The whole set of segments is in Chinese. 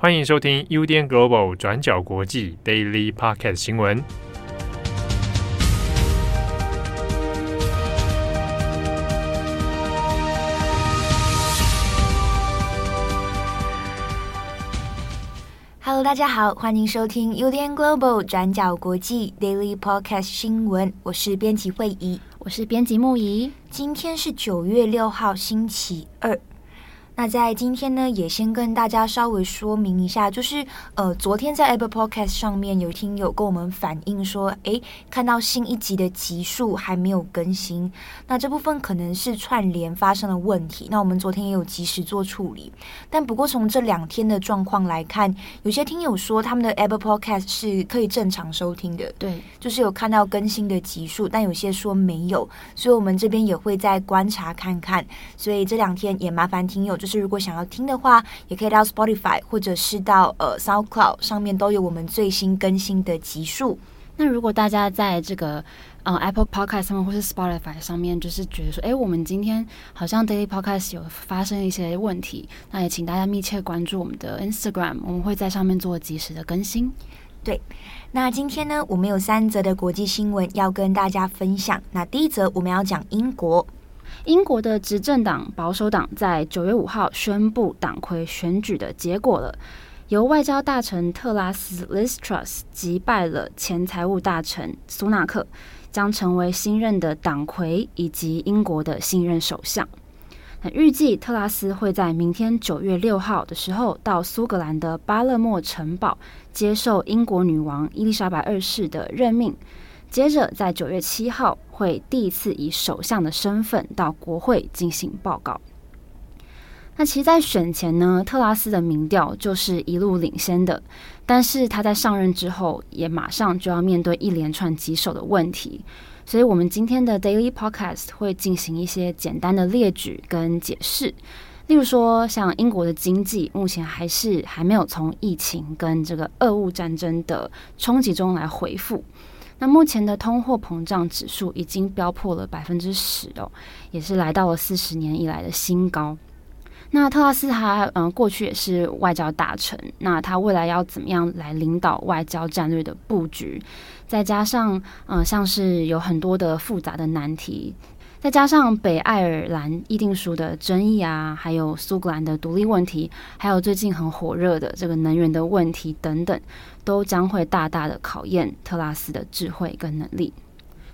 欢迎收听 UDN Global 转角国际 Daily Podcast 新闻。Hello，大家好，欢迎收听 UDN Global 转角国际 Daily Podcast 新闻。我是编辑惠仪，我是编辑木仪。今天是九月六号，星期二。那在今天呢，也先跟大家稍微说明一下，就是呃，昨天在 Apple Podcast 上面有听友跟我们反映说，诶，看到新一集的集数还没有更新，那这部分可能是串联发生了问题。那我们昨天也有及时做处理，但不过从这两天的状况来看，有些听友说他们的 Apple Podcast 是可以正常收听的，对，就是有看到更新的集数，但有些说没有，所以我们这边也会再观察看看。所以这两天也麻烦听友就。就是如果想要听的话，也可以到 Spotify 或者是到呃 SoundCloud 上面都有我们最新更新的集数。那如果大家在这个呃 Apple Podcast 上面或是 Spotify 上面，就是觉得说，哎，我们今天好像 Daily Podcast 有发生一些问题，那也请大家密切关注我们的 Instagram，我们会在上面做及时的更新。对，那今天呢，我们有三则的国际新闻要跟大家分享。那第一则我们要讲英国。英国的执政党保守党在九月五号宣布党魁选举的结果了，由外交大臣特拉斯 Liz Truss 击败了前财务大臣苏纳克，将成为新任的党魁以及英国的新任首相。那预计特拉斯会在明天九月六号的时候到苏格兰的巴勒莫城堡接受英国女王伊丽莎白二世的任命。接着，在九月七号会第一次以首相的身份到国会进行报告。那其实，在选前呢，特拉斯的民调就是一路领先的，但是他在上任之后，也马上就要面对一连串棘手的问题。所以，我们今天的 Daily Podcast 会进行一些简单的列举跟解释。例如说，像英国的经济目前还是还没有从疫情跟这个俄乌战争的冲击中来恢复。那目前的通货膨胀指数已经飙破了百分之十哦，也是来到了四十年以来的新高。那特拉斯他嗯、过去也是外交大臣，那他未来要怎么样来领导外交战略的布局？再加上嗯、像是有很多的复杂的难题。再加上北爱尔兰议定书的争议啊，还有苏格兰的独立问题，还有最近很火热的这个能源的问题等等，都将会大大的考验特拉斯的智慧跟能力。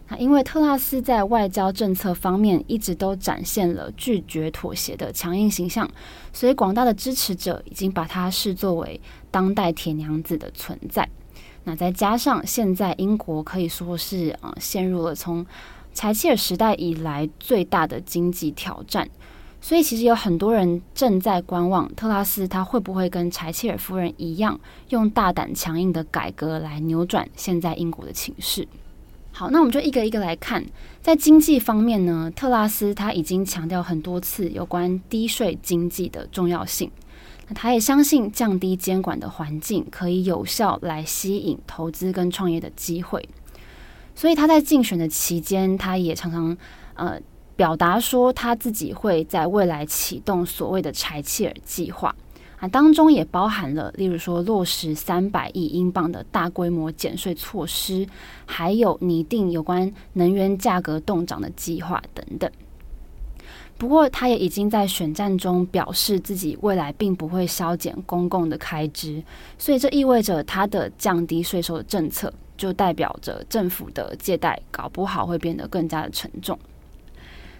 那因为特拉斯在外交政策方面一直都展现了拒绝妥协的强硬形象，所以广大的支持者已经把他视作为当代铁娘子的存在。那再加上现在英国可以说是啊、陷入了从柴契尔时代以来最大的经济挑战，所以其实有很多人正在观望特拉斯他会不会跟柴切尔夫人一样，用大胆强硬的改革来扭转现在英国的情势。好，那我们就一个一个来看，在经济方面呢，特拉斯他已经强调很多次有关低税经济的重要性，那他也相信降低监管的环境可以有效来吸引投资跟创业的机会。所以他在竞选的期间，他也常常呃表达说他自己会在未来启动所谓的柴切尔计划啊，当中也包含了例如说落实三百亿英镑的大规模减税措施，还有拟定有关能源价格动涨的计划等等。不过，他也已经在选战中表示自己未来并不会削减公共的开支，所以这意味着他的降低税收的政策。就代表着政府的借贷搞不好会变得更加的沉重。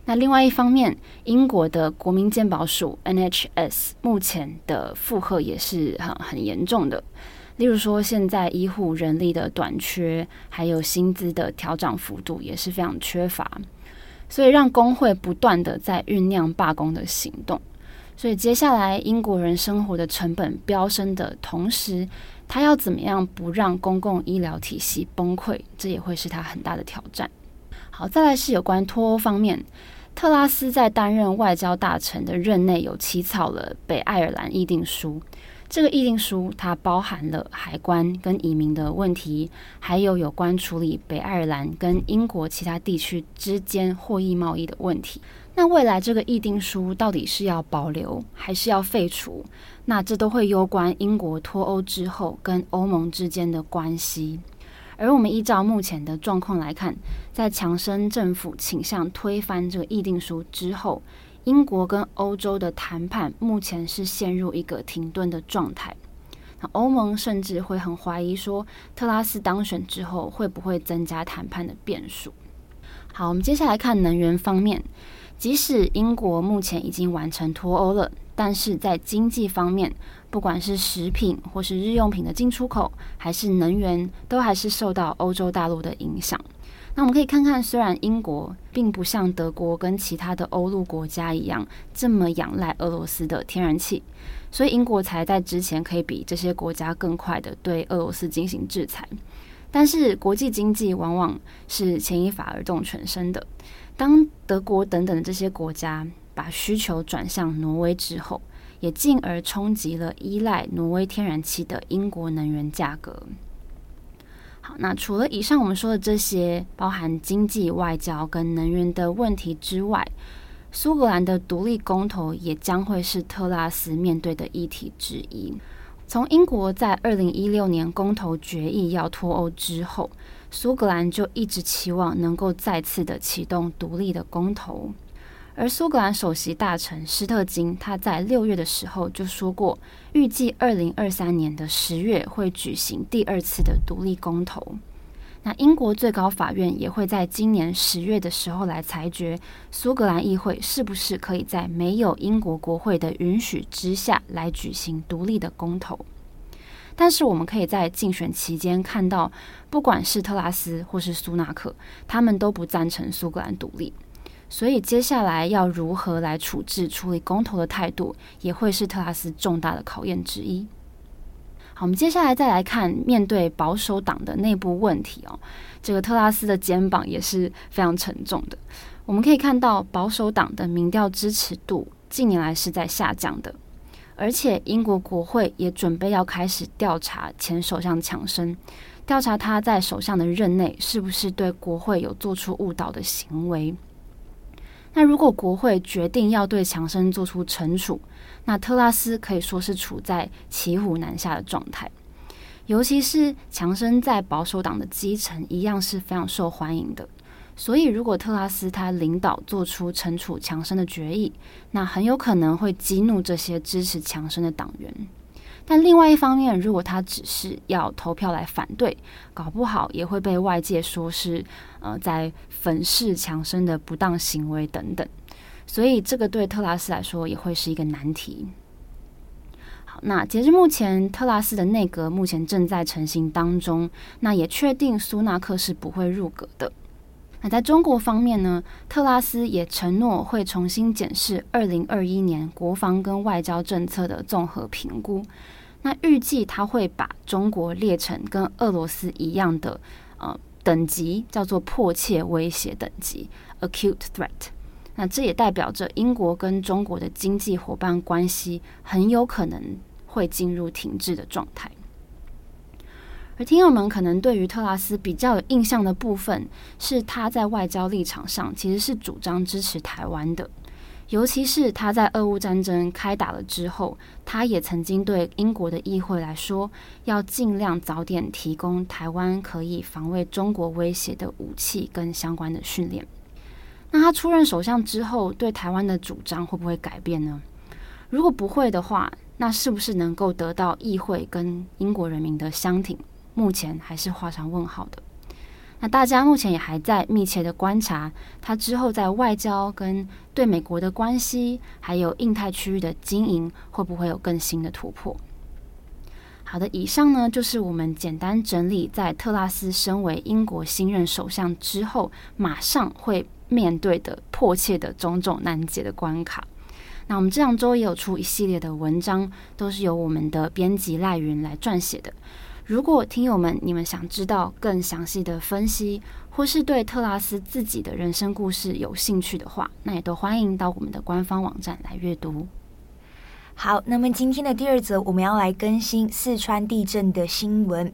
那另外一方面，英国的国民健保署 NHS 目前的负荷也是很很严重的。例如说，现在医护人力的短缺，还有薪资的调涨幅度也是非常缺乏，所以让工会不断的在酝酿罢工的行动。所以接下来，英国人生活的成本飙升的同时，他要怎么样不让公共医疗体系崩溃？这也会是他很大的挑战。好，再来是有关脱欧方面，特拉斯在担任外交大臣的任内有起草了北爱尔兰议定书。这个议定书它包含了海关跟移民的问题，还有有关处理北爱尔兰跟英国其他地区之间货役贸易的问题。那未来这个议定书到底是要保留还是要废除？那这都会攸关英国脱欧之后跟欧盟之间的关系。而我们依照目前的状况来看，在强生政府倾向推翻这个议定书之后，英国跟欧洲的谈判目前是陷入一个停顿的状态。那欧盟甚至会很怀疑说，特拉斯当选之后会不会增加谈判的变数？好，我们接下来看能源方面，即使英国目前已经完成脱欧了，但是在经济方面，不管是食品或是日用品的进出口，还是能源，都还是受到欧洲大陆的影响。那我们可以看看，虽然英国并不像德国跟其他的欧陆国家一样这么仰赖俄罗斯的天然气，所以英国才在之前可以比这些国家更快的对俄罗斯进行制裁。但是国际经济往往是牵一发而动全身的，当德国等等的这些国家把需求转向挪威之后，也进而冲击了依赖挪威天然气的英国能源价格。好，那除了以上我们说的这些，包含经济、外交跟能源的问题之外，苏格兰的独立公投也将会是特拉斯面对的议题之一。从英国在二零一六年公投决议要脱欧之后，苏格兰就一直期望能够再次的启动独立的公投。而苏格兰首席大臣施特金，他在六月的时候就说过，预计二零二三年的十月会举行第二次的独立公投。那英国最高法院也会在今年十月的时候来裁决，苏格兰议会是不是可以在没有英国国会的允许之下来举行独立的公投。但是我们可以在竞选期间看到，不管是特拉斯或是苏纳克，他们都不赞成苏格兰独立。所以接下来要如何来处置处理公投的态度，也会是特拉斯重大的考验之一。好，我们接下来再来看面对保守党的内部问题哦，这个特拉斯的肩膀也是非常沉重的。我们可以看到保守党的民调支持度近年来是在下降的，而且英国国会也准备要开始调查前首相强生，调查他在首相的任内是不是对国会有做出误导的行为。那如果国会决定要对强生做出惩处，那特拉斯可以说是处在骑虎难下的状态。尤其是强生在保守党的基层一样是非常受欢迎的，所以如果特拉斯他领导做出惩处强生的决议，那很有可能会激怒这些支持强生的党员。但另外一方面，如果他只是要投票来反对，搞不好也会被外界说是呃在粉饰强生的不当行为等等。所以这个对特拉斯来说也会是一个难题。好，那截至目前，特拉斯的内阁目前正在成型当中，那也确定苏纳克是不会入阁的。那在中国方面呢，特拉斯也承诺会重新检视二零二一年国防跟外交政策的综合评估。那预计他会把中国列成跟俄罗斯一样的呃等级，叫做迫切威胁等级 （acute threat）。那这也代表着英国跟中国的经济伙伴关系很有可能会进入停滞的状态。而听友们可能对于特拉斯比较有印象的部分，是他在外交立场上其实是主张支持台湾的。尤其是他在俄乌战争开打了之后，他也曾经对英国的议会来说，要尽量早点提供台湾可以防卫中国威胁的武器跟相关的训练。那他出任首相之后，对台湾的主张会不会改变呢？如果不会的话，那是不是能够得到议会跟英国人民的相挺？目前还是画上问号的。那大家目前也还在密切的观察他之后在外交跟对美国的关系，还有印太区域的经营，会不会有更新的突破？好的，以上呢就是我们简单整理在特拉斯身为英国新任首相之后，马上会面对的迫切的种种难解的关卡。那我们这两周也有出一系列的文章，都是由我们的编辑赖云来撰写的。如果听友们你们想知道更详细的分析，或是对特拉斯自己的人生故事有兴趣的话，那也都欢迎到我们的官方网站来阅读。好，那么今天的第二则，我们要来更新四川地震的新闻。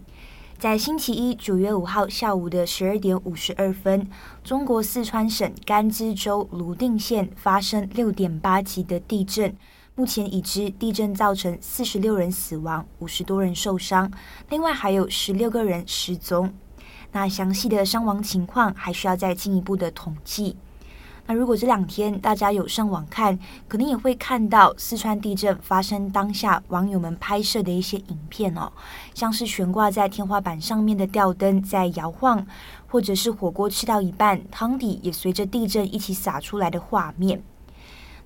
在星期一九月五号下午的十二点五十二分，中国四川省甘孜州泸定县发生六点八级的地震。目前已知地震造成四十六人死亡，五十多人受伤，另外还有十六个人失踪。那详细的伤亡情况还需要再进一步的统计。那如果这两天大家有上网看，可能也会看到四川地震发生当下网友们拍摄的一些影片哦，像是悬挂在天花板上面的吊灯在摇晃，或者是火锅吃到一半，汤底也随着地震一起洒出来的画面。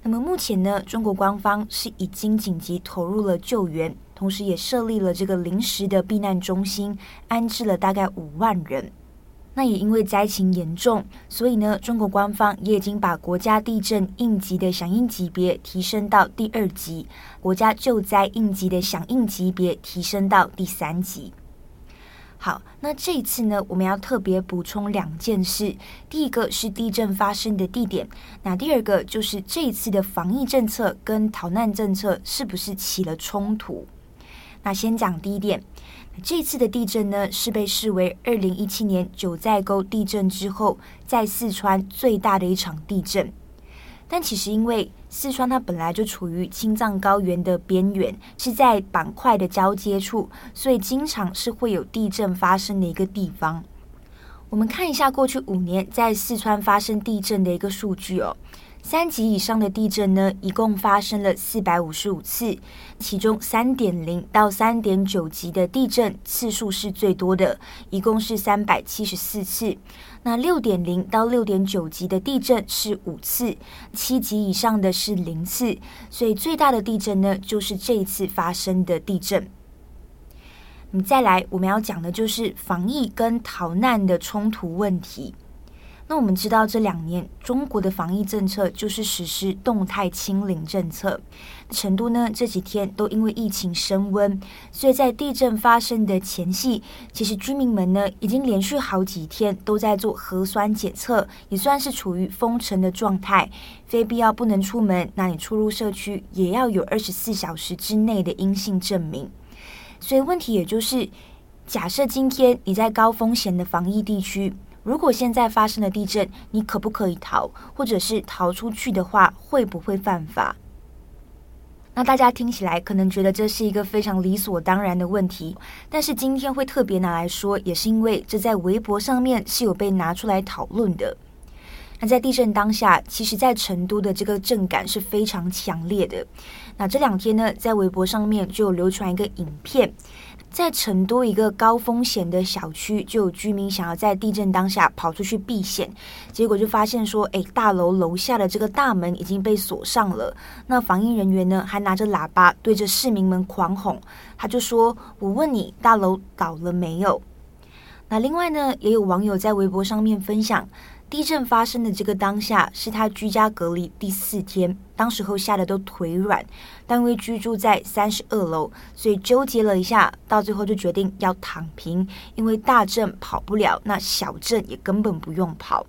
那么目前呢，中国官方是已经紧急投入了救援，同时也设立了这个临时的避难中心，安置了大概五万人。那也因为灾情严重，所以呢，中国官方也已经把国家地震应急的响应级别提升到第二级，国家救灾应急的响应级别提升到第三级。好，那这一次呢，我们要特别补充两件事。第一个是地震发生的地点，那第二个就是这一次的防疫政策跟逃难政策是不是起了冲突？那先讲第一点，这次的地震呢，是被视为二零一七年九寨沟地震之后，在四川最大的一场地震。但其实，因为四川它本来就处于青藏高原的边缘，是在板块的交接处，所以经常是会有地震发生的一个地方。我们看一下过去五年在四川发生地震的一个数据哦。三级以上的地震呢，一共发生了四百五十五次，其中三点零到三点九级的地震次数是最多的，一共是三百七十四次。那六点零到六点九级的地震是五次，七级以上的是零次，所以最大的地震呢，就是这一次发生的地震。你再来，我们要讲的就是防疫跟逃难的冲突问题。那我们知道，这两年中国的防疫政策就是实施动态清零政策。成都呢，这几天都因为疫情升温，所以在地震发生的前夕，其实居民们呢已经连续好几天都在做核酸检测，也算是处于封城的状态，非必要不能出门。那你出入社区也要有二十四小时之内的阴性证明。所以问题也就是，假设今天你在高风险的防疫地区。如果现在发生了地震，你可不可以逃？或者是逃出去的话，会不会犯法？那大家听起来可能觉得这是一个非常理所当然的问题，但是今天会特别拿来说，也是因为这在微博上面是有被拿出来讨论的。那在地震当下，其实在成都的这个震感是非常强烈的。那这两天呢，在微博上面就流传一个影片。在成都一个高风险的小区，就有居民想要在地震当下跑出去避险，结果就发现说，哎，大楼楼下的这个大门已经被锁上了。那防疫人员呢，还拿着喇叭对着市民们狂吼，他就说：“我问你，大楼倒了没有？”那另外呢，也有网友在微博上面分享。地震发生的这个当下是他居家隔离第四天，当时候吓得都腿软，但因为居住在三十二楼，所以纠结了一下，到最后就决定要躺平，因为大震跑不了，那小震也根本不用跑。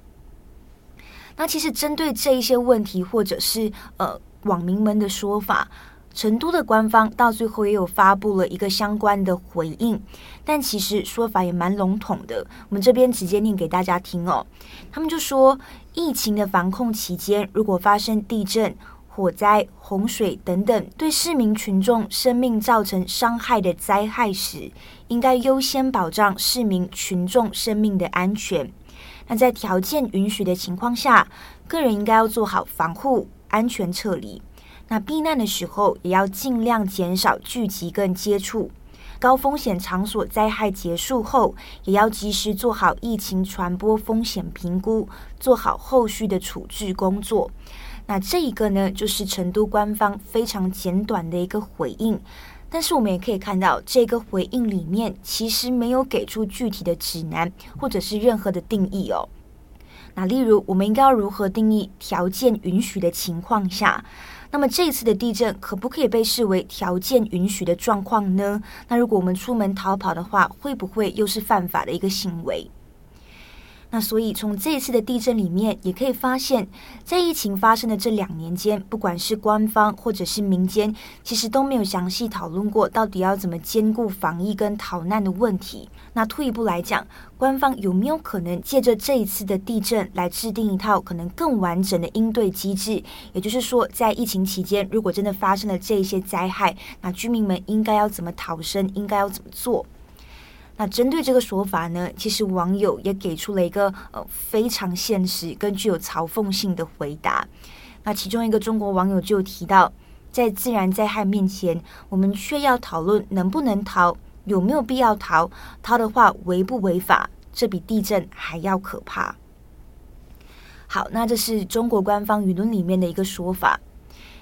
那其实针对这一些问题，或者是呃网民们的说法。成都的官方到最后也有发布了一个相关的回应，但其实说法也蛮笼统的。我们这边直接念给大家听哦。他们就说，疫情的防控期间，如果发生地震、火灾、洪水等等对市民群众生命造成伤害的灾害时，应该优先保障市民群众生命的安全。那在条件允许的情况下，个人应该要做好防护、安全撤离。那避难的时候，也要尽量减少聚集跟接触。高风险场所灾害结束后，也要及时做好疫情传播风险评估，做好后续的处置工作。那这一个呢，就是成都官方非常简短的一个回应。但是我们也可以看到，这个回应里面其实没有给出具体的指南，或者是任何的定义哦。那例如，我们应该要如何定义条件允许的情况下？那么这次的地震可不可以被视为条件允许的状况呢？那如果我们出门逃跑的话，会不会又是犯法的一个行为？那所以从这一次的地震里面，也可以发现，在疫情发生的这两年间，不管是官方或者是民间，其实都没有详细讨论过到底要怎么兼顾防疫跟逃难的问题。那退一步来讲，官方有没有可能借着这一次的地震来制定一套可能更完整的应对机制？也就是说，在疫情期间，如果真的发生了这一些灾害，那居民们应该要怎么逃生？应该要怎么做？那针对这个说法呢，其实网友也给出了一个呃非常现实、跟具有嘲讽性的回答。那其中一个中国网友就提到，在自然灾害面前，我们却要讨论能不能逃，有没有必要逃，逃的话违不违法，这比地震还要可怕。好，那这是中国官方舆论里面的一个说法。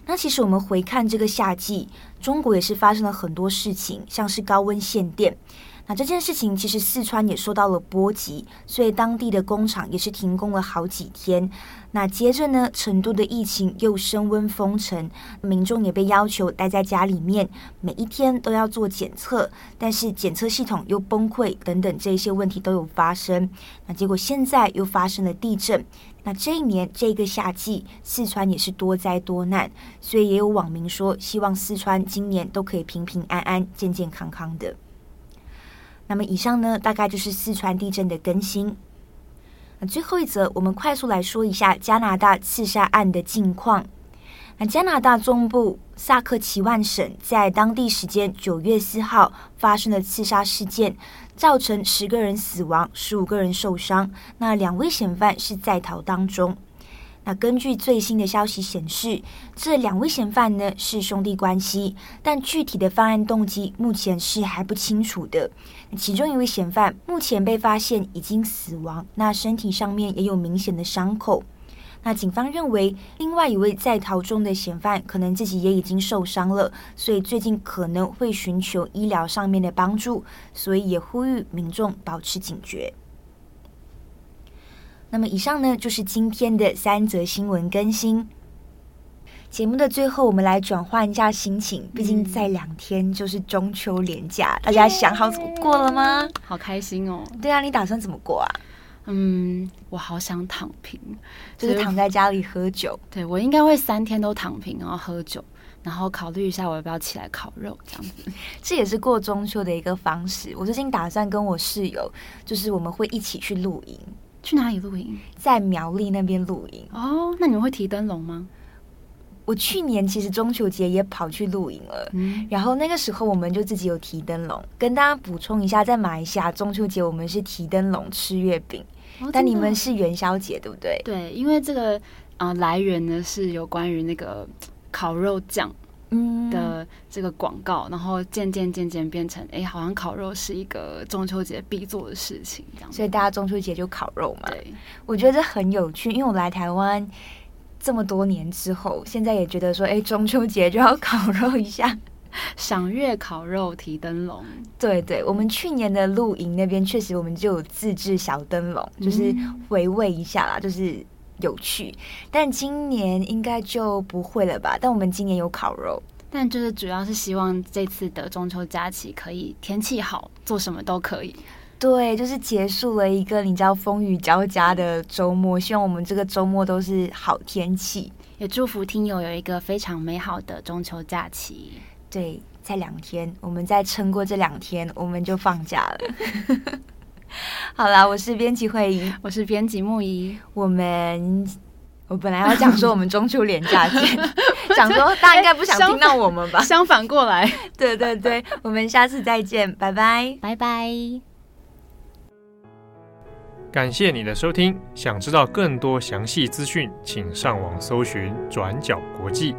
那其实我们回看这个夏季，中国也是发生了很多事情，像是高温限电。那这件事情其实四川也受到了波及，所以当地的工厂也是停工了好几天。那接着呢，成都的疫情又升温封城，民众也被要求待在家里面，每一天都要做检测，但是检测系统又崩溃，等等这些问题都有发生。那结果现在又发生了地震。那这一年这个夏季，四川也是多灾多难，所以也有网民说，希望四川今年都可以平平安安、健健康康的。那么以上呢，大概就是四川地震的更新。那最后一则，我们快速来说一下加拿大刺杀案的近况。那加拿大中部萨克齐万省在当地时间九月四号发生了刺杀事件，造成十个人死亡，十五个人受伤。那两位嫌犯是在逃当中。那根据最新的消息显示，这两位嫌犯呢是兄弟关系，但具体的犯案动机目前是还不清楚的。其中一位嫌犯目前被发现已经死亡，那身体上面也有明显的伤口。那警方认为，另外一位在逃中的嫌犯可能自己也已经受伤了，所以最近可能会寻求医疗上面的帮助，所以也呼吁民众保持警觉。那么以上呢，就是今天的三则新闻更新。节目的最后，我们来转换一下心情，毕竟在两天就是中秋连假，大家想好怎么过了吗？好开心哦！对啊，你打算怎么过啊？嗯，我好想躺平，就是躺在家里喝酒。对，我应该会三天都躺平，然后喝酒，然后考虑一下我要不要起来烤肉这样子。这也是过中秋的一个方式。我最近打算跟我室友，就是我们会一起去露营。去哪里露营？在苗栗那边露营。哦，那你们会提灯笼吗？我去年其实中秋节也跑去露营了，嗯，然后那个时候我们就自己有提灯笼。跟大家补充一下，在马来西亚中秋节我们是提灯笼吃月饼，哦，但你们是元宵节对不对？对，因为这个啊，呃，来源呢是有关于那个烤肉酱。的这个广告，然后渐渐渐渐变成，哎，好像烤肉是一个中秋节必做的事情，这样。所以大家中秋节就烤肉嘛。对，我觉得这很有趣，因为我来台湾这么多年之后，现在也觉得说，哎，中秋节就要烤肉一下，赏月烤肉提灯笼。对对，我们去年的露营那边确实，我们就有自制小灯笼，就是回味一下啦，就是。有趣，但今年应该就不会了吧？但我们今年有烤肉，但就是主要是希望这次的中秋假期可以天气好，做什么都可以。对，就是结束了一个你知道风雨交加的周末，希望我们这个周末都是好天气。也祝福听友有一个非常美好的中秋假期。对，在两天，我们再撑过这两天，我们就放假了。好啦，我是编辑慧仪，我是编辑木仪。我们我本来要讲说我们中秋连假见，讲说大家应该不想听到我们吧？相反，相反过来，对对对，我们下次再见，拜拜，拜拜。感谢你的收听，想知道更多详细资讯，请上网搜寻转角国际。